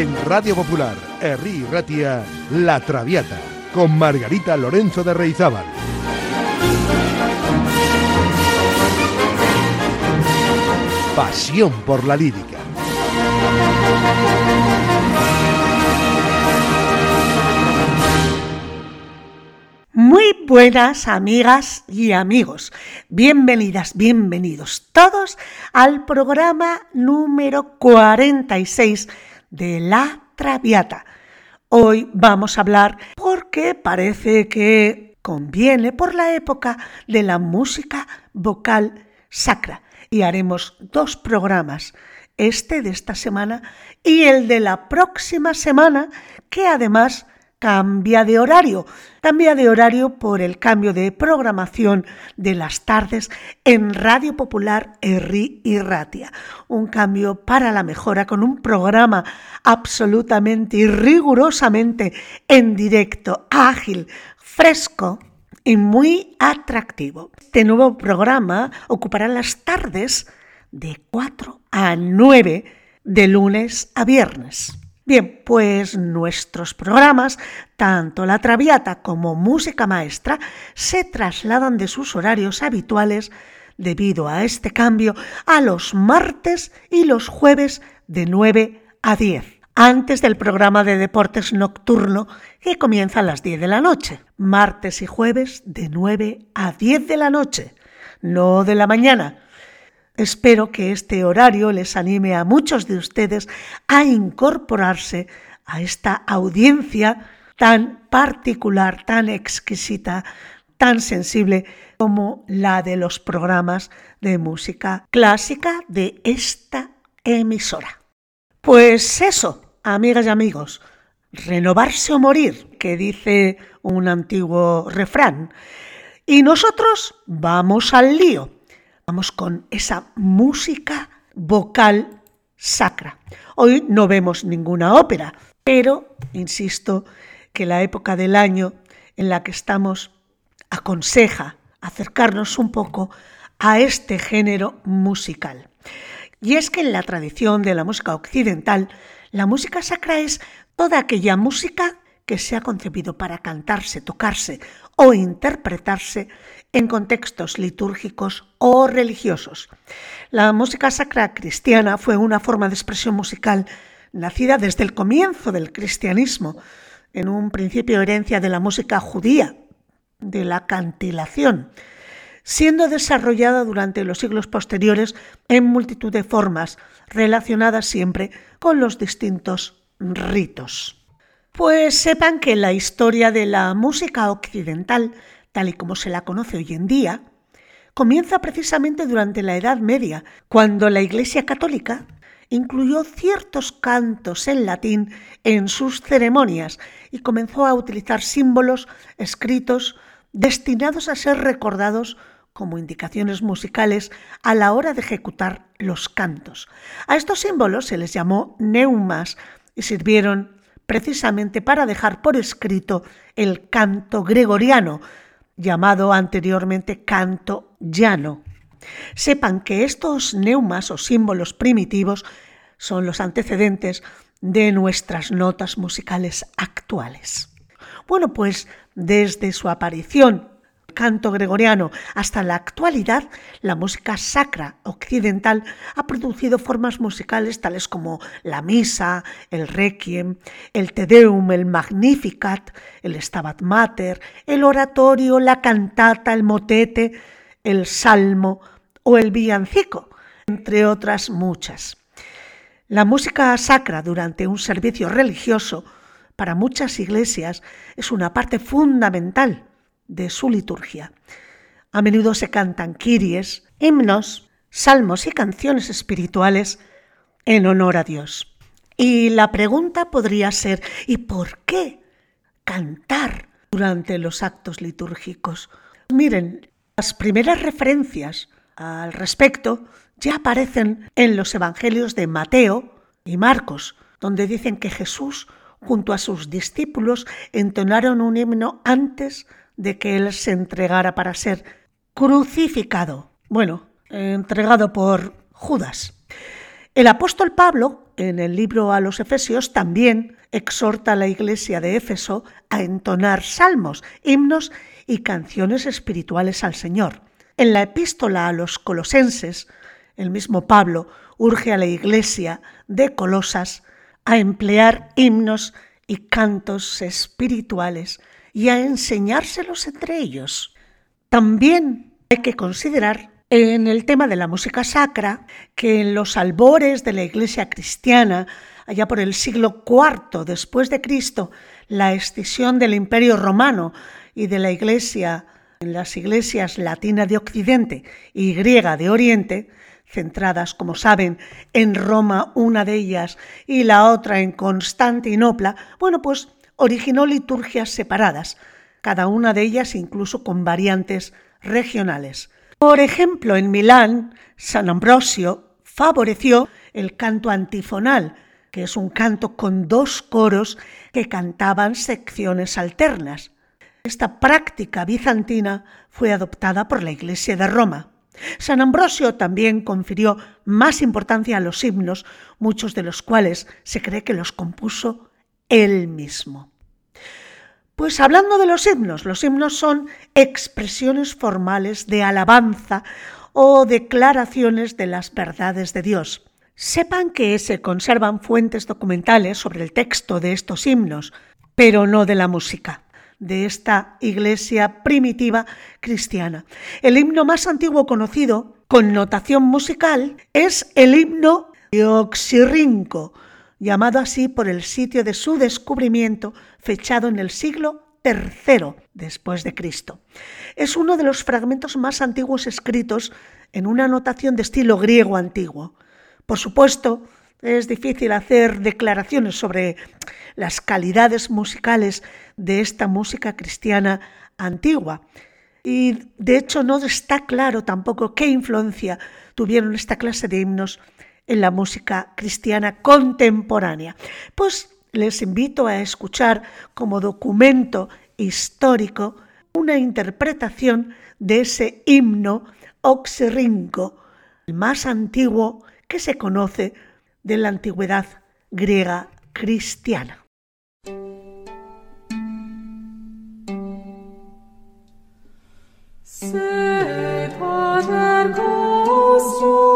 En Radio Popular, Herri Ratia, La Traviata, con Margarita Lorenzo de Reizábal. Pasión por la lírica. Muy buenas amigas y amigos. Bienvenidas, bienvenidos todos al programa número 46 de La Traviata. Hoy vamos a hablar porque parece que conviene por la época de la música vocal sacra y haremos dos programas, este de esta semana y el de la próxima semana, que además cambia de horario. Cambia de horario por el cambio de programación de las tardes en Radio Popular Erri y Ratia. Un cambio para la mejora con un programa absolutamente y rigurosamente en directo, ágil, fresco y muy atractivo. Este nuevo programa ocupará las tardes de 4 a 9 de lunes a viernes. Bien, pues nuestros programas, tanto La Traviata como Música Maestra, se trasladan de sus horarios habituales debido a este cambio a los martes y los jueves de 9 a 10 antes del programa de deportes nocturno que comienza a las 10 de la noche, martes y jueves de 9 a 10 de la noche, no de la mañana. Espero que este horario les anime a muchos de ustedes a incorporarse a esta audiencia tan particular, tan exquisita, tan sensible como la de los programas de música clásica de esta emisora. Pues eso, amigas y amigos, renovarse o morir, que dice un antiguo refrán. Y nosotros vamos al lío, con esa música vocal sacra. Hoy no vemos ninguna ópera, pero insisto que la época del año en la que estamos aconseja acercarnos un poco a este género musical. Y es que en la tradición de la música occidental la música sacra es toda aquella música que se ha concebido para cantarse, tocarse o interpretarse en contextos litúrgicos o religiosos. La música sacra cristiana fue una forma de expresión musical nacida desde el comienzo del cristianismo, en un principio herencia de la música judía, de la cantilación, siendo desarrollada durante los siglos posteriores en multitud de formas, relacionadas siempre con los distintos ritos. Pues sepan que la historia de la música occidental, tal y como se la conoce hoy en día, comienza precisamente durante la Edad Media, cuando la Iglesia Católica incluyó ciertos cantos en latín en sus ceremonias y comenzó a utilizar símbolos escritos destinados a ser recordados como indicaciones musicales a la hora de ejecutar los cantos. A estos símbolos se les llamó neumas y sirvieron precisamente para dejar por escrito el canto gregoriano, llamado anteriormente canto llano. Sepan que estos neumas o símbolos primitivos son los antecedentes de nuestras notas musicales actuales. Bueno, pues desde su aparición canto gregoriano hasta la actualidad, la música sacra occidental ha producido formas musicales tales como la misa, el requiem, el te deum, el magnificat, el stabat mater, el oratorio, la cantata, el motete, el salmo o el villancico, entre otras muchas. La música sacra durante un servicio religioso para muchas iglesias es una parte fundamental de su liturgia. A menudo se cantan kiries, himnos, salmos y canciones espirituales en honor a Dios. Y la pregunta podría ser, ¿y por qué cantar durante los actos litúrgicos? Miren, las primeras referencias al respecto ya aparecen en los evangelios de Mateo y Marcos, donde dicen que Jesús junto a sus discípulos entonaron un himno antes de que Él se entregara para ser crucificado. Bueno, entregado por Judas. El apóstol Pablo, en el libro a los Efesios, también exhorta a la iglesia de Éfeso a entonar salmos, himnos y canciones espirituales al Señor. En la epístola a los colosenses, el mismo Pablo urge a la iglesia de Colosas a emplear himnos y cantos espirituales y a enseñárselos entre ellos. También hay que considerar en el tema de la música sacra que en los albores de la iglesia cristiana, allá por el siglo IV después de Cristo, la escisión del Imperio Romano y de la iglesia en las iglesias latina de Occidente y griega de Oriente, centradas, como saben, en Roma una de ellas y la otra en Constantinopla, bueno, pues originó liturgias separadas, cada una de ellas incluso con variantes regionales. Por ejemplo, en Milán, San Ambrosio favoreció el canto antifonal, que es un canto con dos coros que cantaban secciones alternas. Esta práctica bizantina fue adoptada por la Iglesia de Roma. San Ambrosio también confirió más importancia a los himnos, muchos de los cuales se cree que los compuso él mismo. Pues hablando de los himnos, los himnos son expresiones formales de alabanza o declaraciones de las verdades de Dios. Sepan que se conservan fuentes documentales sobre el texto de estos himnos, pero no de la música de esta iglesia primitiva cristiana. El himno más antiguo conocido, con notación musical, es el himno de Oxirrinco, llamado así por el sitio de su descubrimiento, fechado en el siglo III después de Cristo. Es uno de los fragmentos más antiguos escritos en una notación de estilo griego antiguo. Por supuesto, es difícil hacer declaraciones sobre las calidades musicales de esta música cristiana antigua. Y de hecho no está claro tampoco qué influencia tuvieron esta clase de himnos en la música cristiana contemporánea. Pues les invito a escuchar como documento histórico una interpretación de ese himno oxirrinco, el más antiguo que se conoce de la antigüedad griega cristiana. song.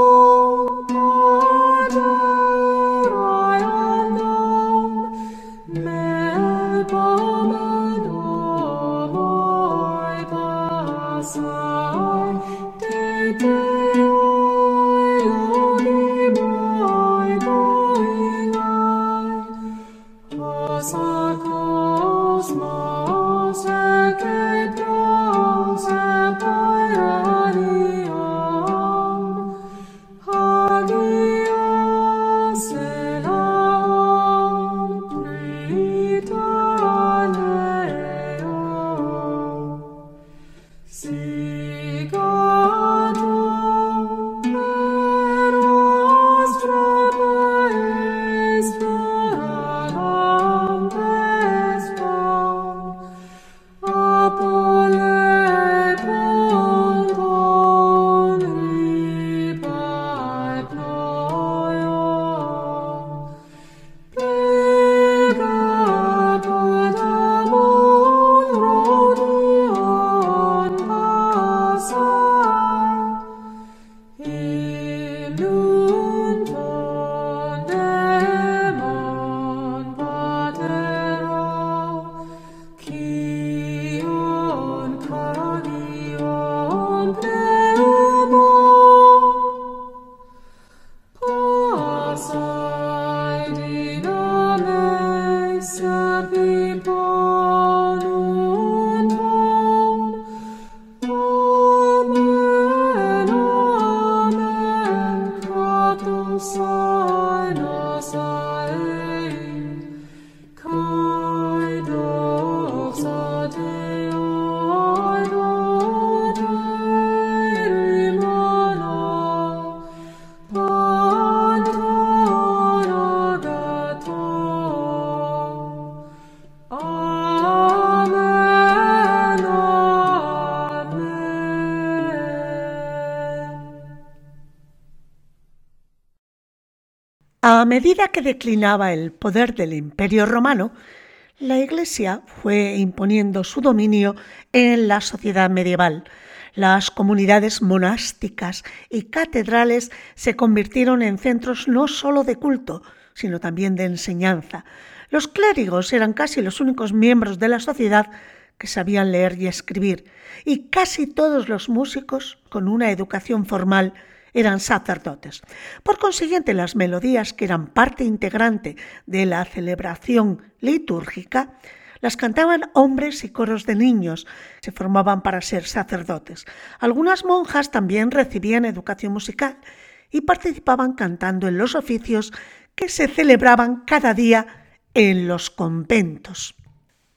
Medida que declinaba el poder del Imperio romano, la Iglesia fue imponiendo su dominio en la sociedad medieval. Las comunidades monásticas y catedrales se convirtieron en centros no solo de culto, sino también de enseñanza. Los clérigos eran casi los únicos miembros de la sociedad que sabían leer y escribir, y casi todos los músicos, con una educación formal, eran sacerdotes. Por consiguiente, las melodías que eran parte integrante de la celebración litúrgica las cantaban hombres y coros de niños, se formaban para ser sacerdotes. Algunas monjas también recibían educación musical y participaban cantando en los oficios que se celebraban cada día en los conventos.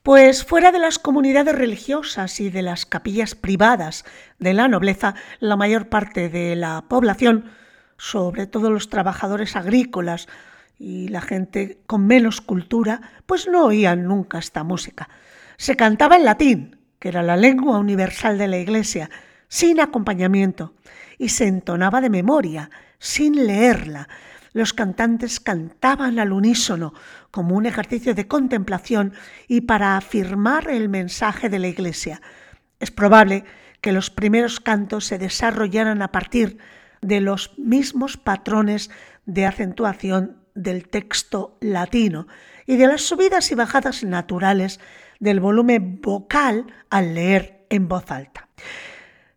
Pues fuera de las comunidades religiosas y de las capillas privadas de la nobleza, la mayor parte de la población, sobre todo los trabajadores agrícolas y la gente con menos cultura, pues no oían nunca esta música. Se cantaba en latín, que era la lengua universal de la Iglesia, sin acompañamiento, y se entonaba de memoria, sin leerla, los cantantes cantaban al unísono como un ejercicio de contemplación y para afirmar el mensaje de la Iglesia. Es probable que los primeros cantos se desarrollaran a partir de los mismos patrones de acentuación del texto latino y de las subidas y bajadas naturales del volumen vocal al leer en voz alta.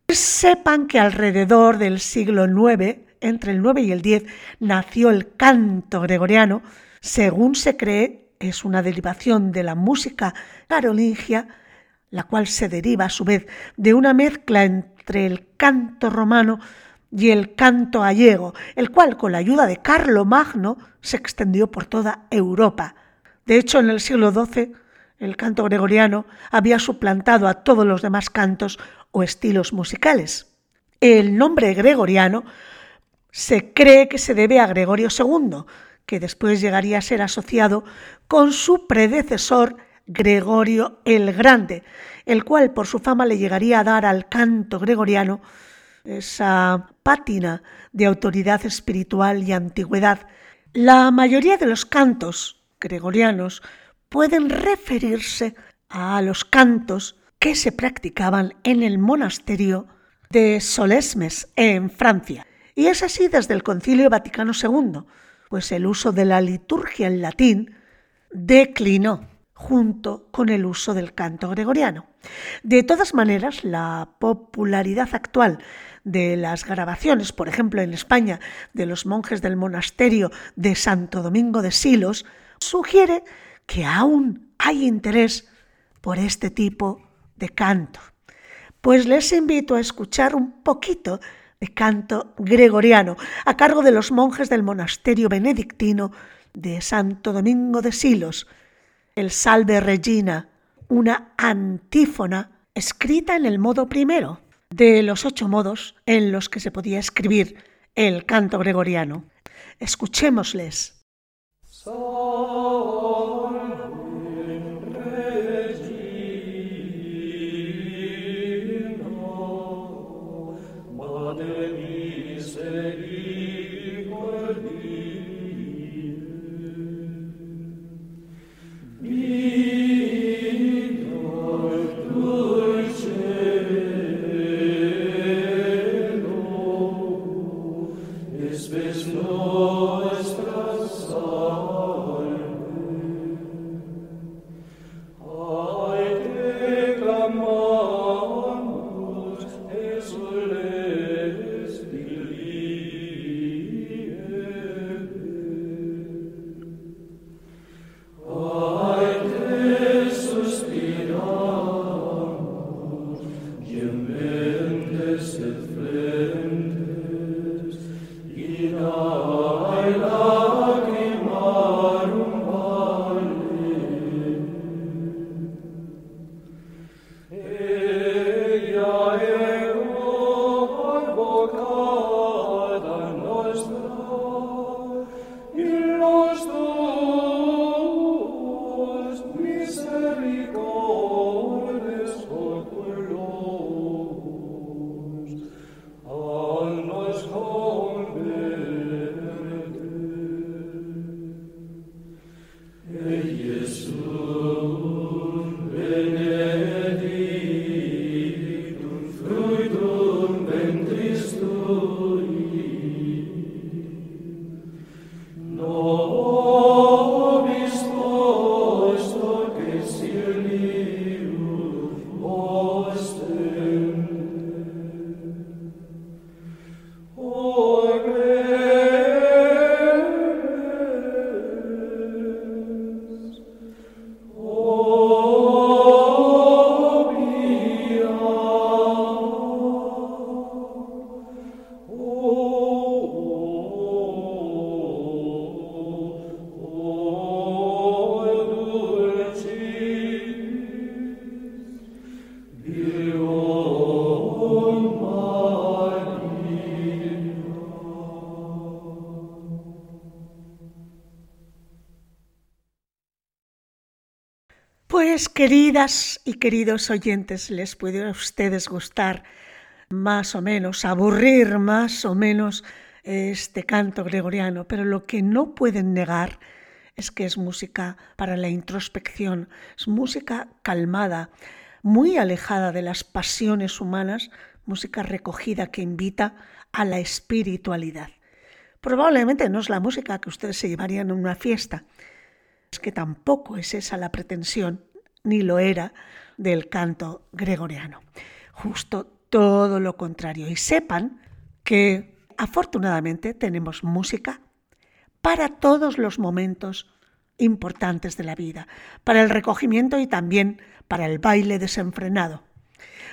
Sepan que alrededor del siglo IX entre el 9 y el 10 nació el canto gregoriano, según se cree es una derivación de la música carolingia, la cual se deriva a su vez de una mezcla entre el canto romano y el canto gallego, el cual con la ayuda de Carlo Magno se extendió por toda Europa. De hecho, en el siglo XII, el canto gregoriano había suplantado a todos los demás cantos o estilos musicales. El nombre gregoriano se cree que se debe a Gregorio II, que después llegaría a ser asociado con su predecesor Gregorio el Grande, el cual por su fama le llegaría a dar al canto gregoriano esa pátina de autoridad espiritual y antigüedad. La mayoría de los cantos gregorianos pueden referirse a los cantos que se practicaban en el monasterio de Solesmes, en Francia. Y es así desde el Concilio Vaticano II, pues el uso de la liturgia en latín declinó junto con el uso del canto gregoriano. De todas maneras, la popularidad actual de las grabaciones, por ejemplo en España, de los monjes del monasterio de Santo Domingo de Silos, sugiere que aún hay interés por este tipo de canto. Pues les invito a escuchar un poquito de canto gregoriano a cargo de los monjes del monasterio benedictino de Santo Domingo de Silos, el Salve Regina, una antífona escrita en el modo primero de los ocho modos en los que se podía escribir el canto gregoriano. Escuchémosles. Pues queridas y queridos oyentes, les puede a ustedes gustar más o menos, aburrir más o menos este canto gregoriano, pero lo que no pueden negar es que es música para la introspección, es música calmada, muy alejada de las pasiones humanas, música recogida que invita a la espiritualidad. Probablemente no es la música que ustedes se llevarían en una fiesta, es que tampoco es esa la pretensión, ni lo era, del canto gregoriano. Justo todo lo contrario. Y sepan que afortunadamente tenemos música para todos los momentos importantes de la vida, para el recogimiento y también para el baile desenfrenado.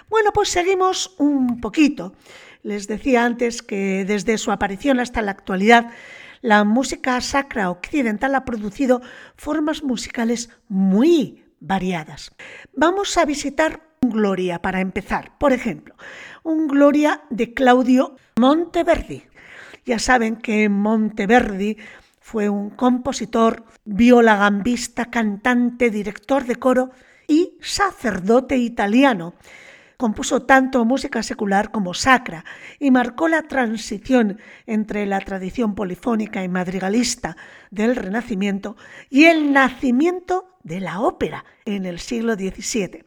Bueno, pues seguimos un poquito. Les decía antes que desde su aparición hasta la actualidad la música sacra occidental ha producido formas musicales muy variadas. Vamos a visitar un Gloria para empezar. Por ejemplo, un Gloria de Claudio Monteverdi. Ya saben que Monteverdi fue un compositor, viola gambista, cantante, director de coro y sacerdote italiano compuso tanto música secular como sacra y marcó la transición entre la tradición polifónica y madrigalista del Renacimiento y el nacimiento de la ópera en el siglo XVII.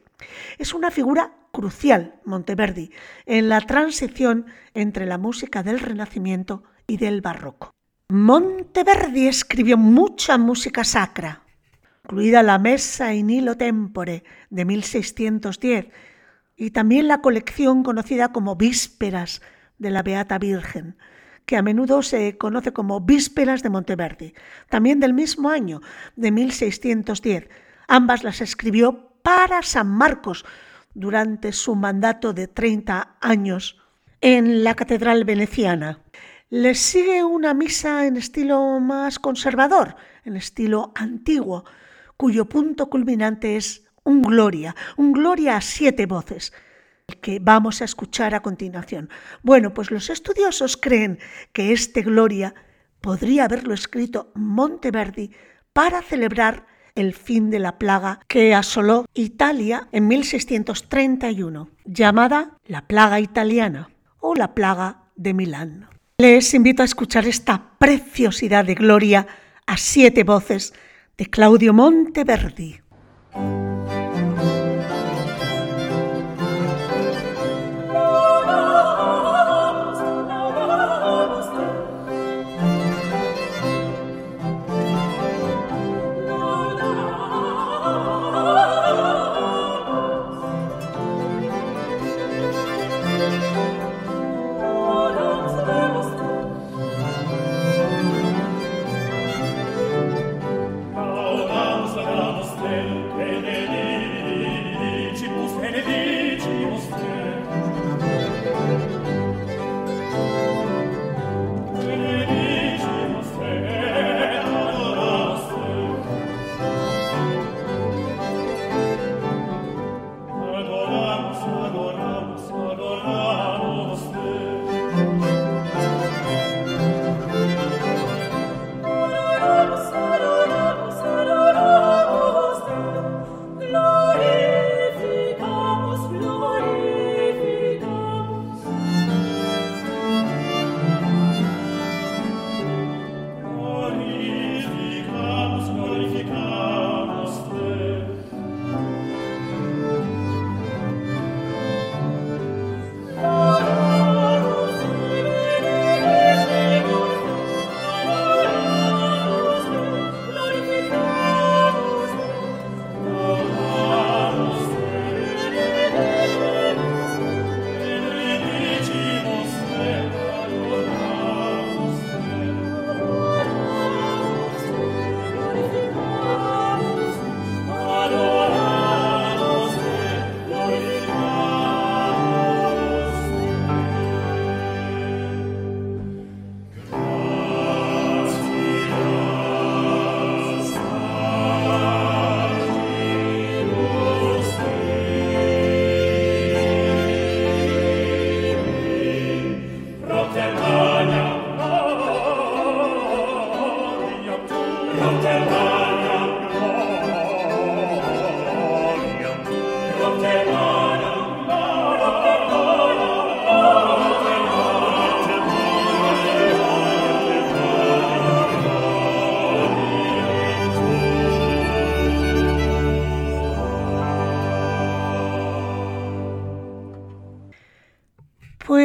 Es una figura crucial, Monteverdi, en la transición entre la música del Renacimiento y del Barroco. Monteverdi escribió mucha música sacra, incluida la Messa in Nilo Tempore de 1610 y también la colección conocida como Vísperas de la Beata Virgen, que a menudo se conoce como Vísperas de Monteverdi, también del mismo año, de 1610. Ambas las escribió para San Marcos durante su mandato de 30 años en la Catedral Veneciana. Le sigue una misa en estilo más conservador, en estilo antiguo, cuyo punto culminante es un gloria, un gloria a siete voces, que vamos a escuchar a continuación. Bueno, pues los estudiosos creen que este gloria podría haberlo escrito Monteverdi para celebrar el fin de la plaga que asoló Italia en 1631, llamada la plaga italiana o la plaga de Milán. Les invito a escuchar esta preciosidad de gloria a siete voces de Claudio Monteverdi.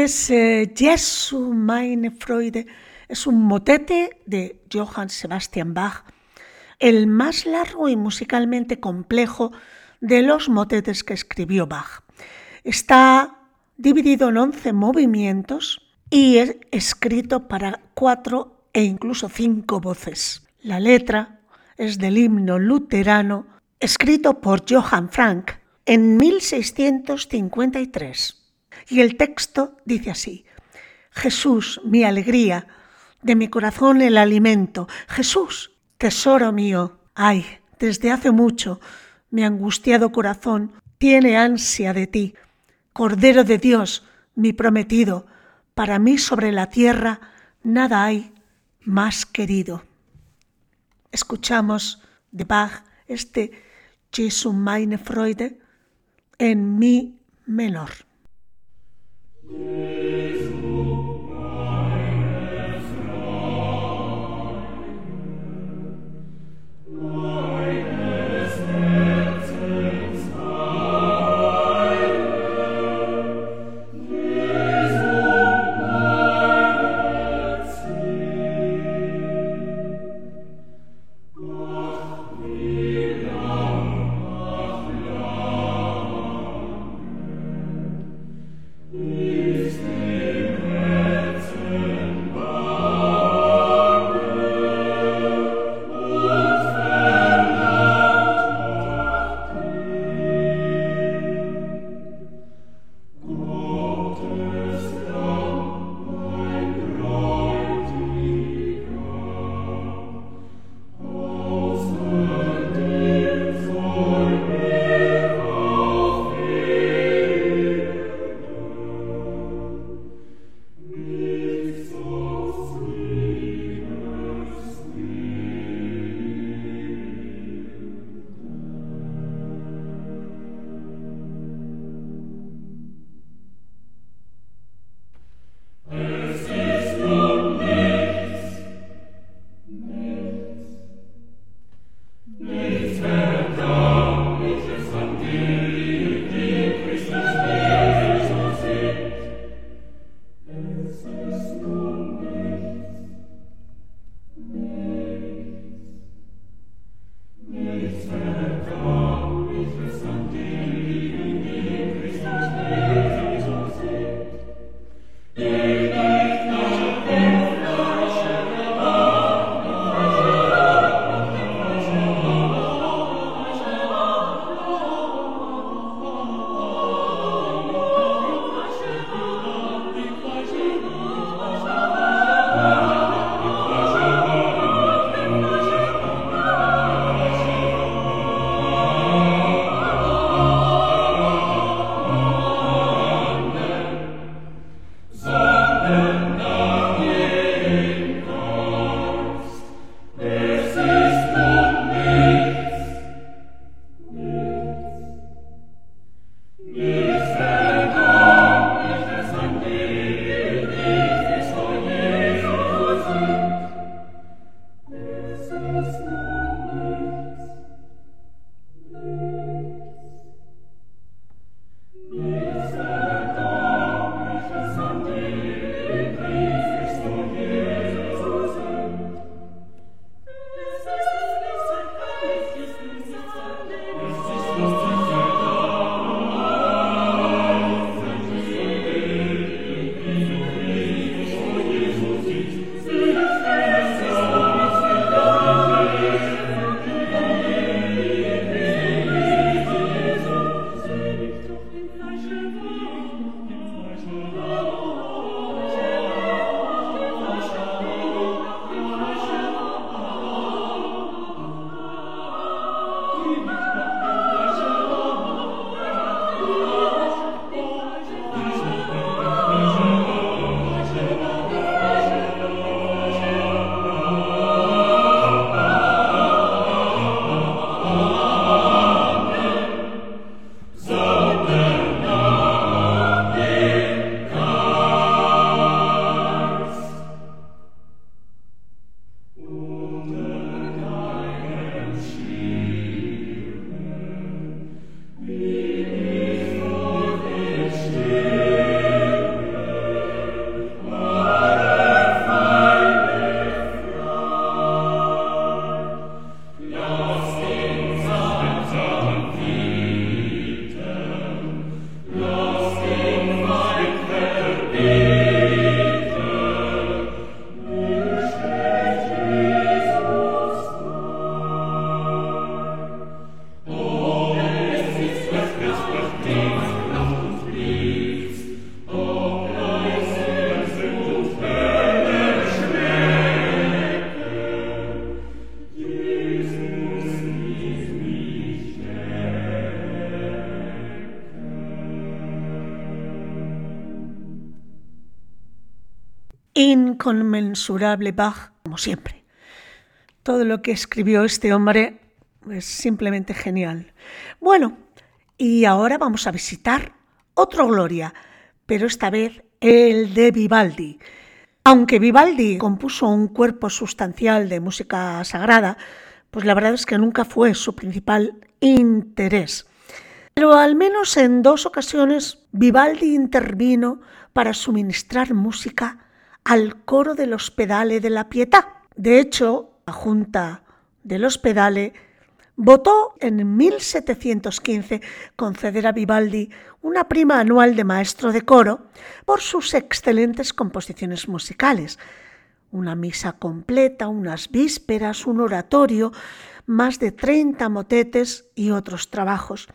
Pues eh, Jesu meine Freude es un motete de Johann Sebastian Bach, el más largo y musicalmente complejo de los motetes que escribió Bach. Está dividido en 11 movimientos y es escrito para cuatro e incluso cinco voces. La letra es del himno luterano escrito por Johann Frank en 1653. Y el texto dice así, Jesús, mi alegría, de mi corazón el alimento, Jesús, tesoro mío, ay, desde hace mucho mi angustiado corazón tiene ansia de ti, Cordero de Dios, mi prometido, para mí sobre la tierra nada hay más querido. Escuchamos de Bach este Jesu meine Freude en mi menor. Jesus. Inconmensurable Bach, como siempre. Todo lo que escribió este hombre es simplemente genial. Bueno, y ahora vamos a visitar otro Gloria, pero esta vez el de Vivaldi. Aunque Vivaldi compuso un cuerpo sustancial de música sagrada, pues la verdad es que nunca fue su principal interés. Pero al menos en dos ocasiones Vivaldi intervino para suministrar música al coro del Hospedale de la Pietà. De hecho, la Junta del Hospedale votó en 1715 conceder a Vivaldi una prima anual de maestro de coro por sus excelentes composiciones musicales. Una misa completa, unas vísperas, un oratorio, más de 30 motetes y otros trabajos.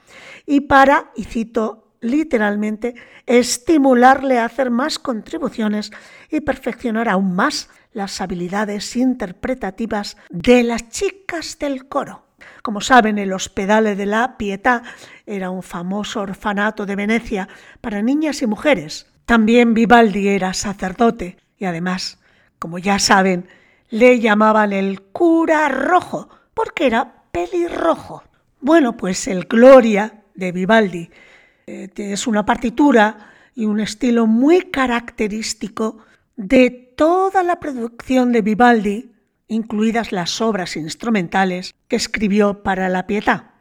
Y para, y cito literalmente, estimularle a hacer más contribuciones y perfeccionar aún más las habilidades interpretativas de las chicas del coro. Como saben, el Hospedale de la Pietà era un famoso orfanato de Venecia para niñas y mujeres. También Vivaldi era sacerdote y además, como ya saben, le llamaban el cura rojo porque era pelirrojo. Bueno, pues el Gloria de Vivaldi es una partitura y un estilo muy característico de toda la producción de Vivaldi, incluidas las obras instrumentales que escribió para la Pietà,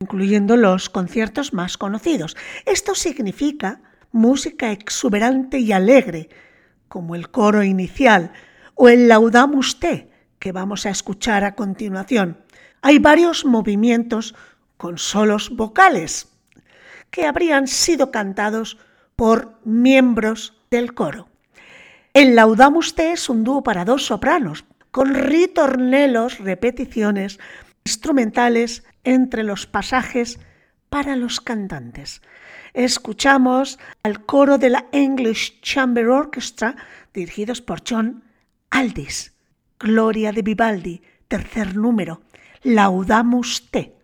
incluyendo los conciertos más conocidos. Esto significa música exuberante y alegre, como el coro inicial o el Laudamus Te, que vamos a escuchar a continuación. Hay varios movimientos con solos vocales que habrían sido cantados por miembros del coro. El Laudamus Te es un dúo para dos sopranos, con ritornelos, repeticiones instrumentales entre los pasajes para los cantantes. Escuchamos al coro de la English Chamber Orchestra, dirigidos por John Aldis. Gloria de Vivaldi, tercer número, Laudamus Te.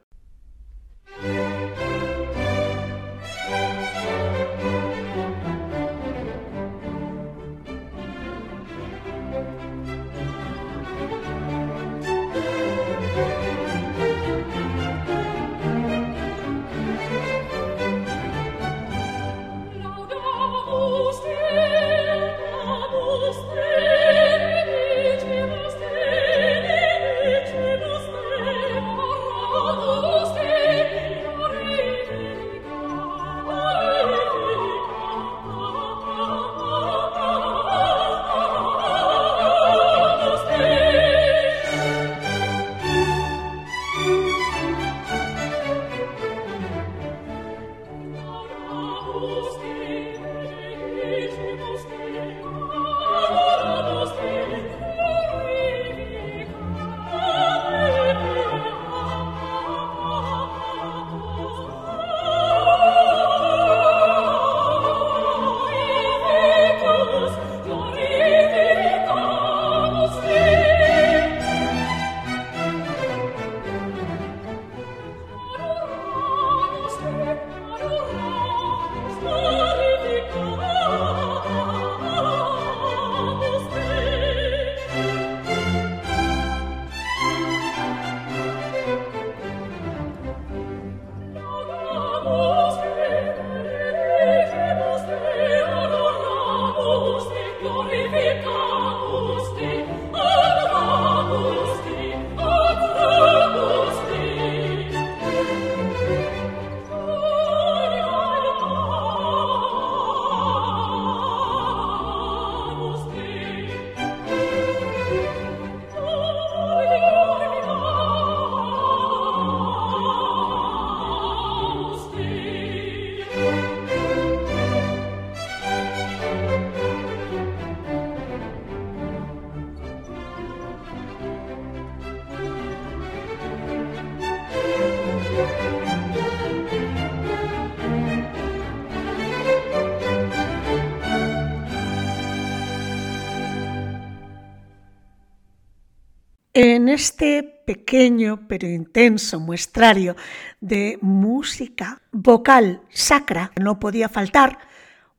En este pequeño pero intenso muestrario de música vocal sacra no podía faltar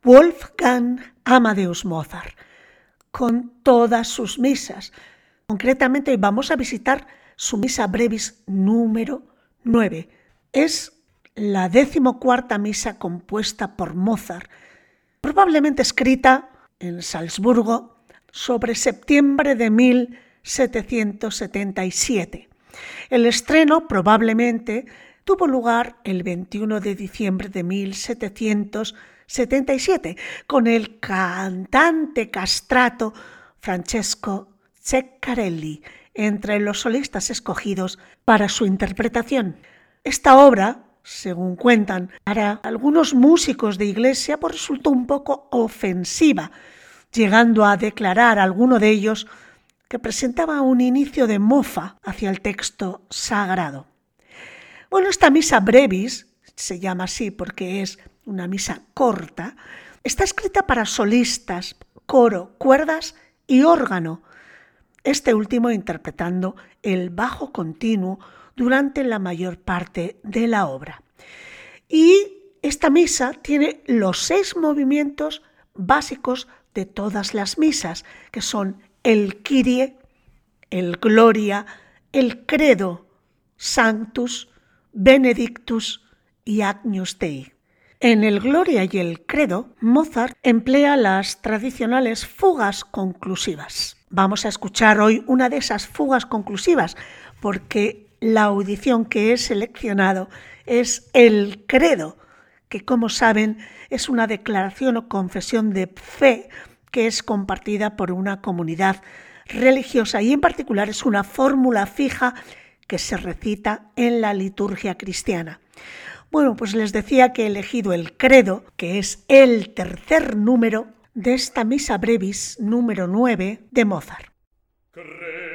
Wolfgang Amadeus Mozart, con todas sus misas. Concretamente vamos a visitar su misa brevis número 9. Es la decimocuarta misa compuesta por Mozart, probablemente escrita en Salzburgo sobre septiembre de 1777. El estreno probablemente tuvo lugar el 21 de diciembre de 1777 con el cantante castrato Francesco Ceccarelli entre los solistas escogidos para su interpretación. Esta obra, según cuentan, para algunos músicos de iglesia pues resultó un poco ofensiva, llegando a declarar alguno de ellos que presentaba un inicio de mofa hacia el texto sagrado. Bueno, esta misa brevis, se llama así porque es una misa corta, está escrita para solistas, coro, cuerdas y órgano, este último interpretando el bajo continuo durante la mayor parte de la obra. Y esta misa tiene los seis movimientos básicos de todas las misas, que son el Kyrie, el Gloria, el Credo, Sanctus, Benedictus y Agnus Dei. En el Gloria y el Credo, Mozart emplea las tradicionales fugas conclusivas. Vamos a escuchar hoy una de esas fugas conclusivas, porque la audición que he seleccionado es el Credo, que como saben es una declaración o confesión de fe que es compartida por una comunidad religiosa y en particular es una fórmula fija que se recita en la liturgia cristiana. Bueno, pues les decía que he elegido el credo, que es el tercer número de esta misa brevis número 9 de Mozart. Credo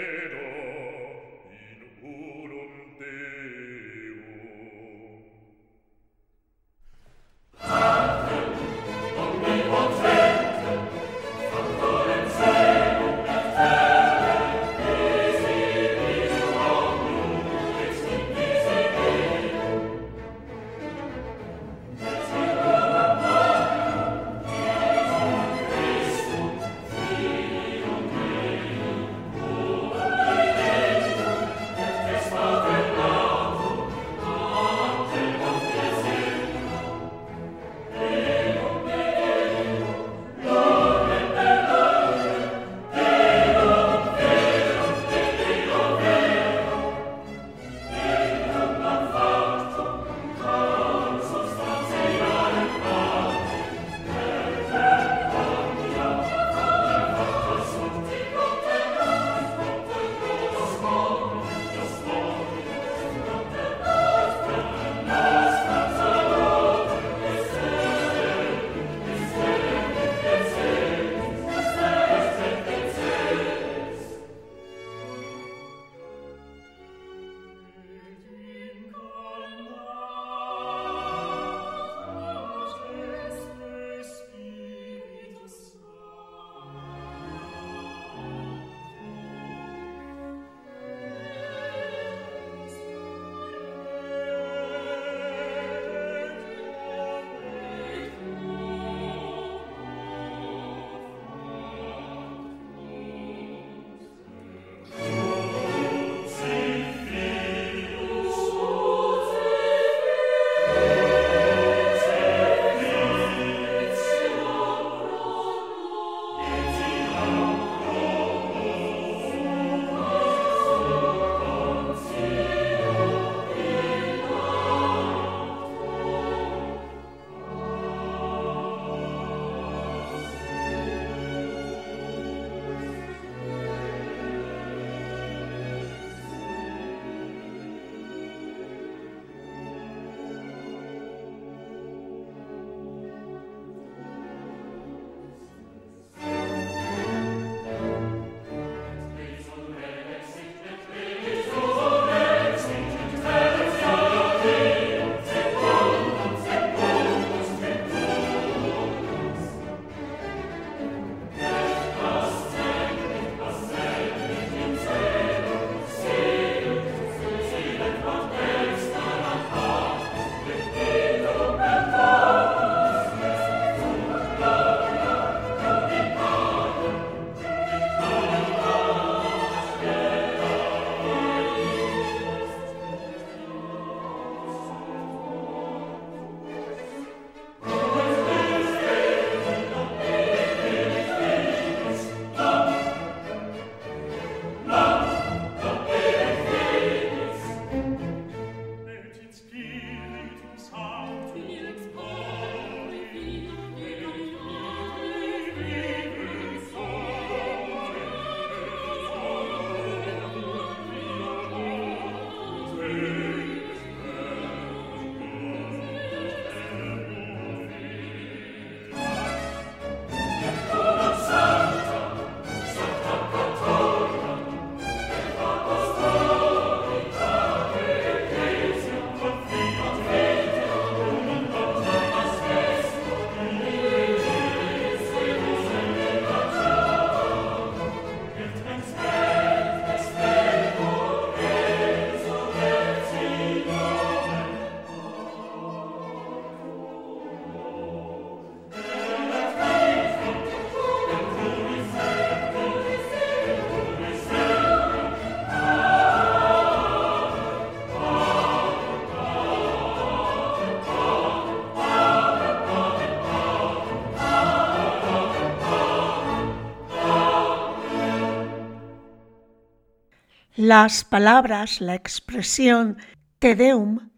Las palabras, la expresión Te Deum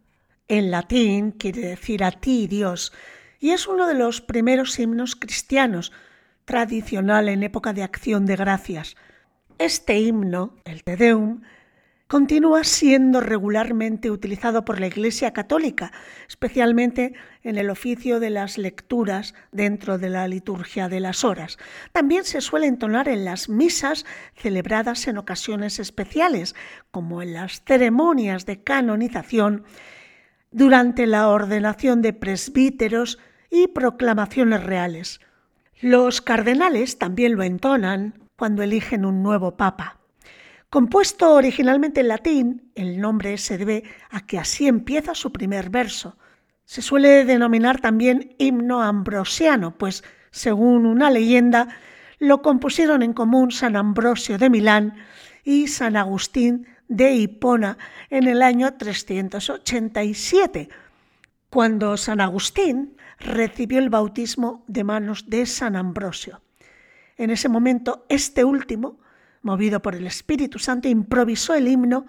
en latín quiere decir a ti, Dios, y es uno de los primeros himnos cristianos, tradicional en época de acción de gracias. Este himno, el Te Deum, continúa siendo regularmente utilizado por la Iglesia Católica, especialmente en el oficio de las lecturas dentro de la liturgia de las horas. También se suele entonar en las misas celebradas en ocasiones especiales, como en las ceremonias de canonización, durante la ordenación de presbíteros y proclamaciones reales. Los cardenales también lo entonan cuando eligen un nuevo papa. Compuesto originalmente en latín, el nombre se debe a que así empieza su primer verso. Se suele denominar también himno ambrosiano, pues, según una leyenda, lo compusieron en común San Ambrosio de Milán y San Agustín de Hipona en el año 387, cuando San Agustín recibió el bautismo de manos de San Ambrosio. En ese momento, este último movido por el Espíritu Santo, improvisó el himno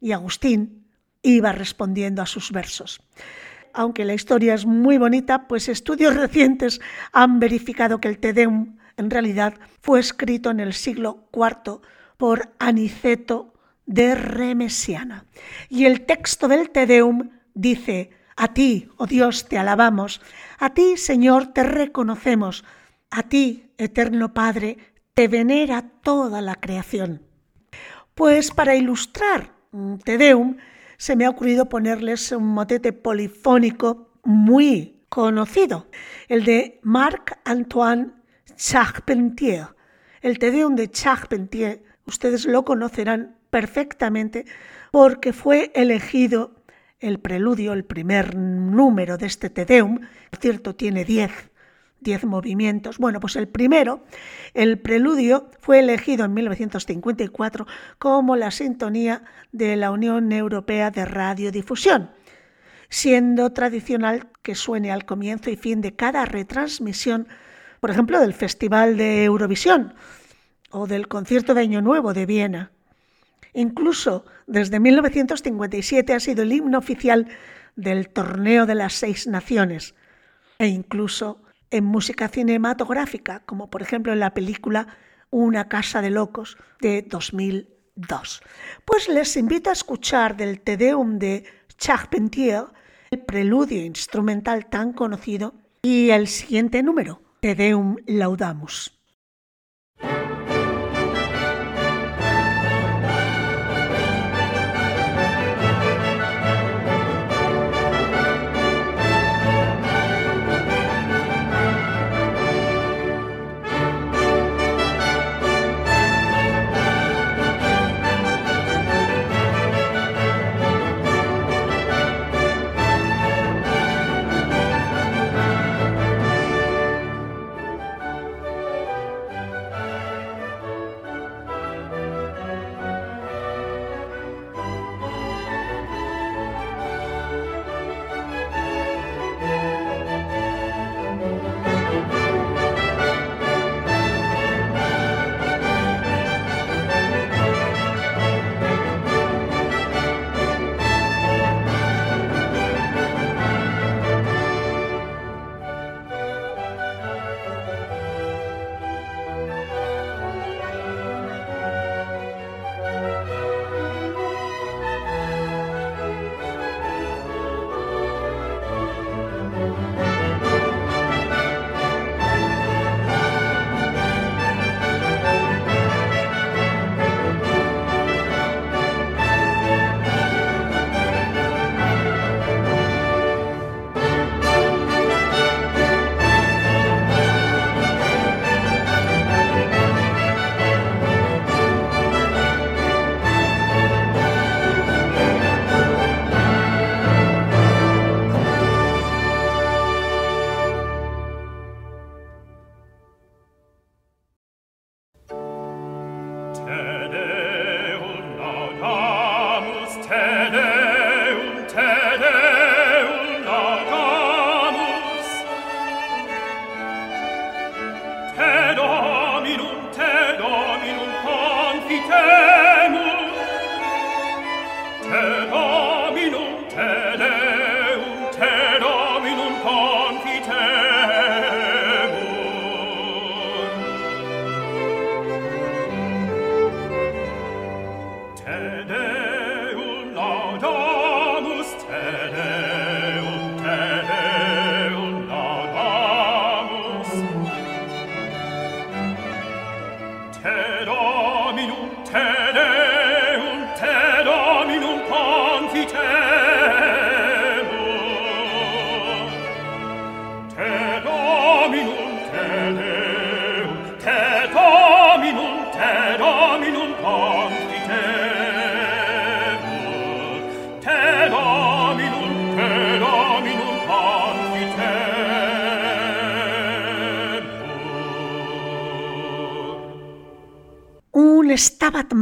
y Agustín iba respondiendo a sus versos. Aunque la historia es muy bonita, pues estudios recientes han verificado que el Te Deum en realidad fue escrito en el siglo IV por Aniceto de Remesiana. Y el texto del Te Deum dice, a ti, oh Dios, te alabamos, a ti, Señor, te reconocemos, a ti, eterno Padre, te venera toda la creación. Pues para ilustrar Te Deum, se me ha ocurrido ponerles un motete polifónico muy conocido, el de Marc-Antoine Charpentier. El Te Deum de Charpentier, ustedes lo conocerán perfectamente porque fue elegido el preludio, el primer número de este Te Deum, por cierto tiene diez diez movimientos. Bueno, pues el primero, el preludio, fue elegido en 1954 como la sintonía de la Unión Europea de Radiodifusión, siendo tradicional que suene al comienzo y fin de cada retransmisión, por ejemplo, del Festival de Eurovisión o del Concierto de Año Nuevo de Viena. Incluso desde 1957 ha sido el himno oficial del Torneo de las Seis Naciones e incluso en música cinematográfica, como por ejemplo en la película Una casa de locos de 2002. Pues les invito a escuchar del Te Deum de Charpentier, el preludio instrumental tan conocido, y el siguiente número, Te Deum Laudamus.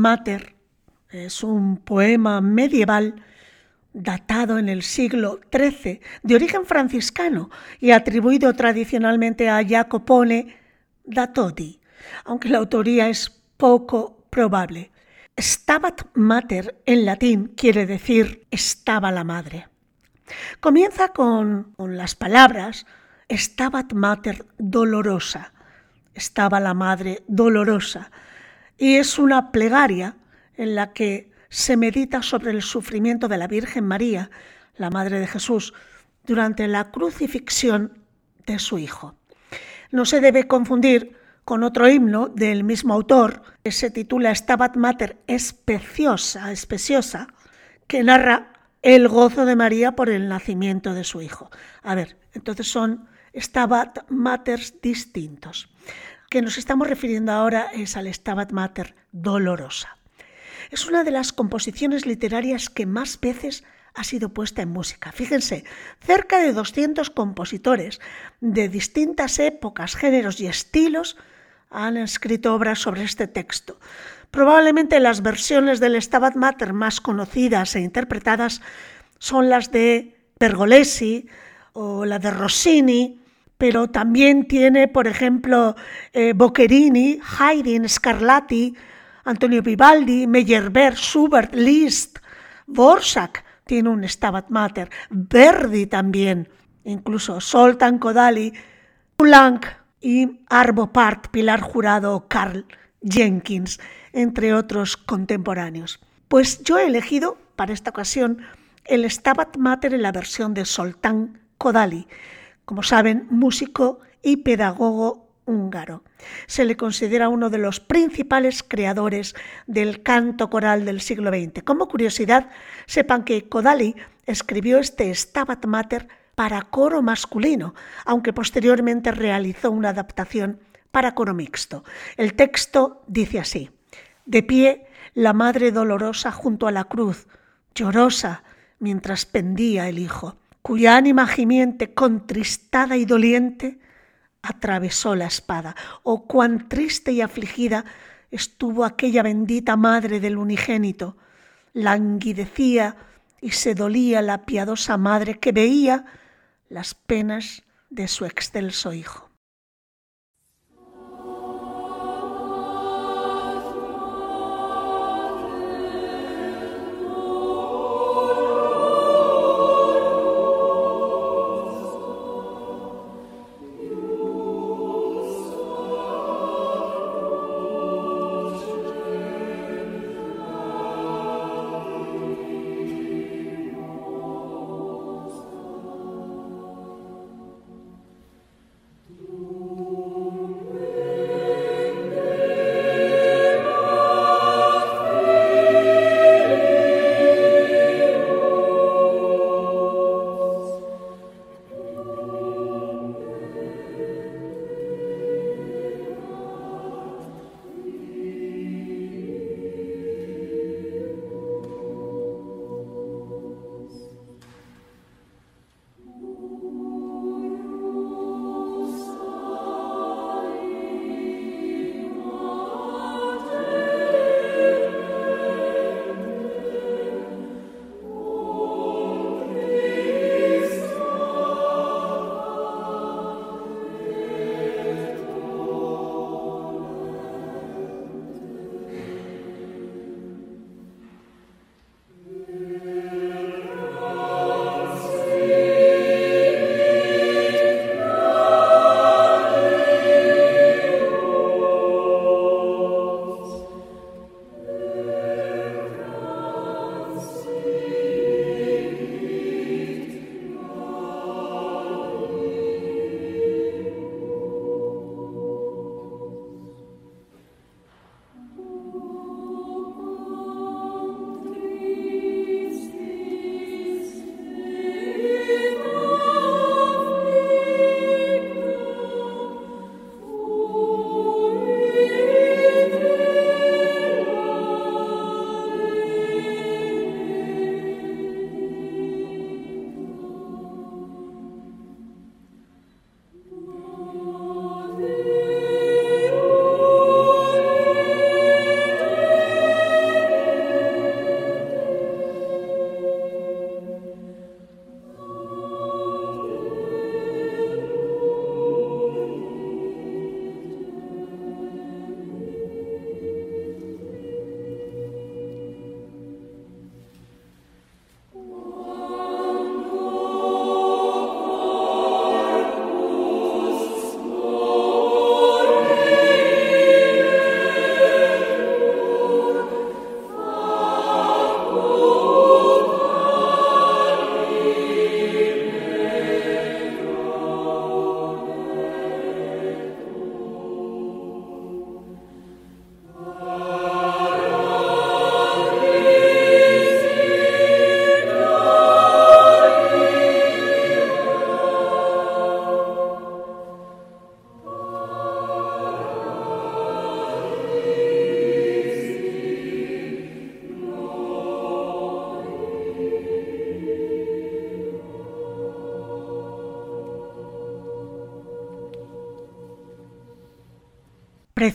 Mater es un poema medieval datado en el siglo XIII, de origen franciscano y atribuido tradicionalmente a Jacopone da Todi, aunque la autoría es poco probable. Stabat Mater en latín quiere decir estaba la madre. Comienza con, con las palabras Stabat Mater dolorosa, estaba la madre dolorosa, y es una plegaria en la que se medita sobre el sufrimiento de la Virgen María, la Madre de Jesús, durante la crucifixión de su Hijo. No se debe confundir con otro himno del mismo autor, que se titula Stabat Mater especiosa, especiosa, que narra el gozo de María por el nacimiento de su Hijo. A ver, entonces son Stabat Maters distintos que nos estamos refiriendo ahora es al Stabat Mater Dolorosa. Es una de las composiciones literarias que más veces ha sido puesta en música. Fíjense, cerca de 200 compositores de distintas épocas, géneros y estilos han escrito obras sobre este texto. Probablemente las versiones del Stabat Mater más conocidas e interpretadas son las de Pergolesi o la de Rossini, pero también tiene, por ejemplo, eh, Boccherini, Haydn, Scarlatti, Antonio Vivaldi, Meyerbeer, Schubert, Liszt, Borsak tiene un Stabat Mater, Verdi también, incluso Soltan Kodali, Poulenc y Arvo Part, Pilar Jurado Carl Jenkins, entre otros contemporáneos. Pues yo he elegido para esta ocasión el Stabat Mater en la versión de Soltán Kodali, como saben, músico y pedagogo húngaro. Se le considera uno de los principales creadores del canto coral del siglo XX. Como curiosidad, sepan que Kodali escribió este Stabat Mater para coro masculino, aunque posteriormente realizó una adaptación para coro mixto. El texto dice así: De pie, la madre dolorosa junto a la cruz, llorosa mientras pendía el hijo cuya ánima gimiente, contristada y doliente, atravesó la espada. Oh, cuán triste y afligida estuvo aquella bendita madre del unigénito. Languidecía y se dolía la piadosa madre que veía las penas de su excelso hijo.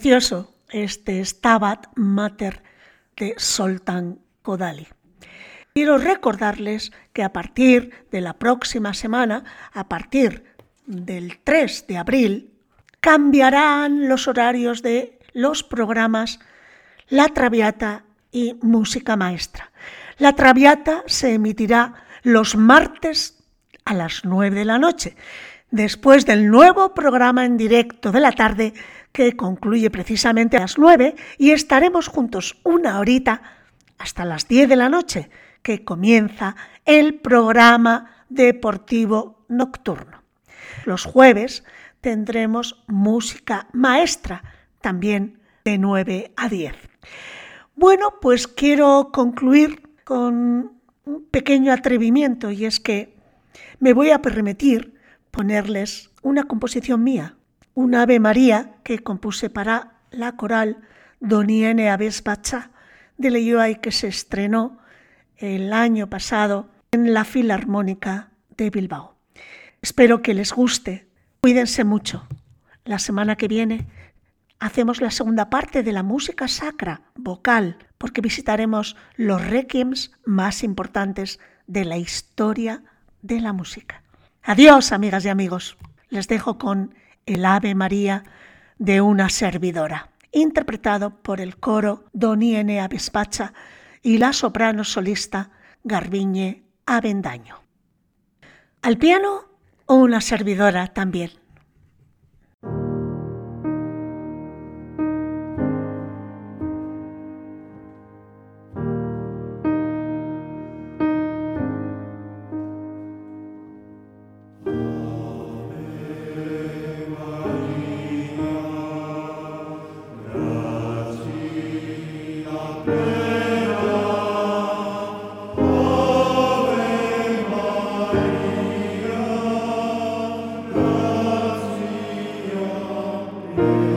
Precioso este Stabat Mater de Soltán Kodali. Quiero recordarles que a partir de la próxima semana, a partir del 3 de abril, cambiarán los horarios de los programas La Traviata y Música Maestra. La Traviata se emitirá los martes a las 9 de la noche, después del nuevo programa en directo de la tarde que concluye precisamente a las 9 y estaremos juntos una horita hasta las 10 de la noche, que comienza el programa deportivo nocturno. Los jueves tendremos música maestra, también de 9 a 10. Bueno, pues quiero concluir con un pequeño atrevimiento y es que me voy a permitir ponerles una composición mía, un Ave María que compuse para la coral Doniene Aves Bacha de Leyoay que se estrenó el año pasado en la Filarmónica de Bilbao. Espero que les guste. Cuídense mucho. La semana que viene hacemos la segunda parte de la música sacra, vocal, porque visitaremos los requiems más importantes de la historia de la música. Adiós, amigas y amigos. Les dejo con el Ave María de una servidora, interpretado por el coro Doniene Avespacha y la soprano solista Garbiñe Avendaño. Al piano, una servidora también. Amen.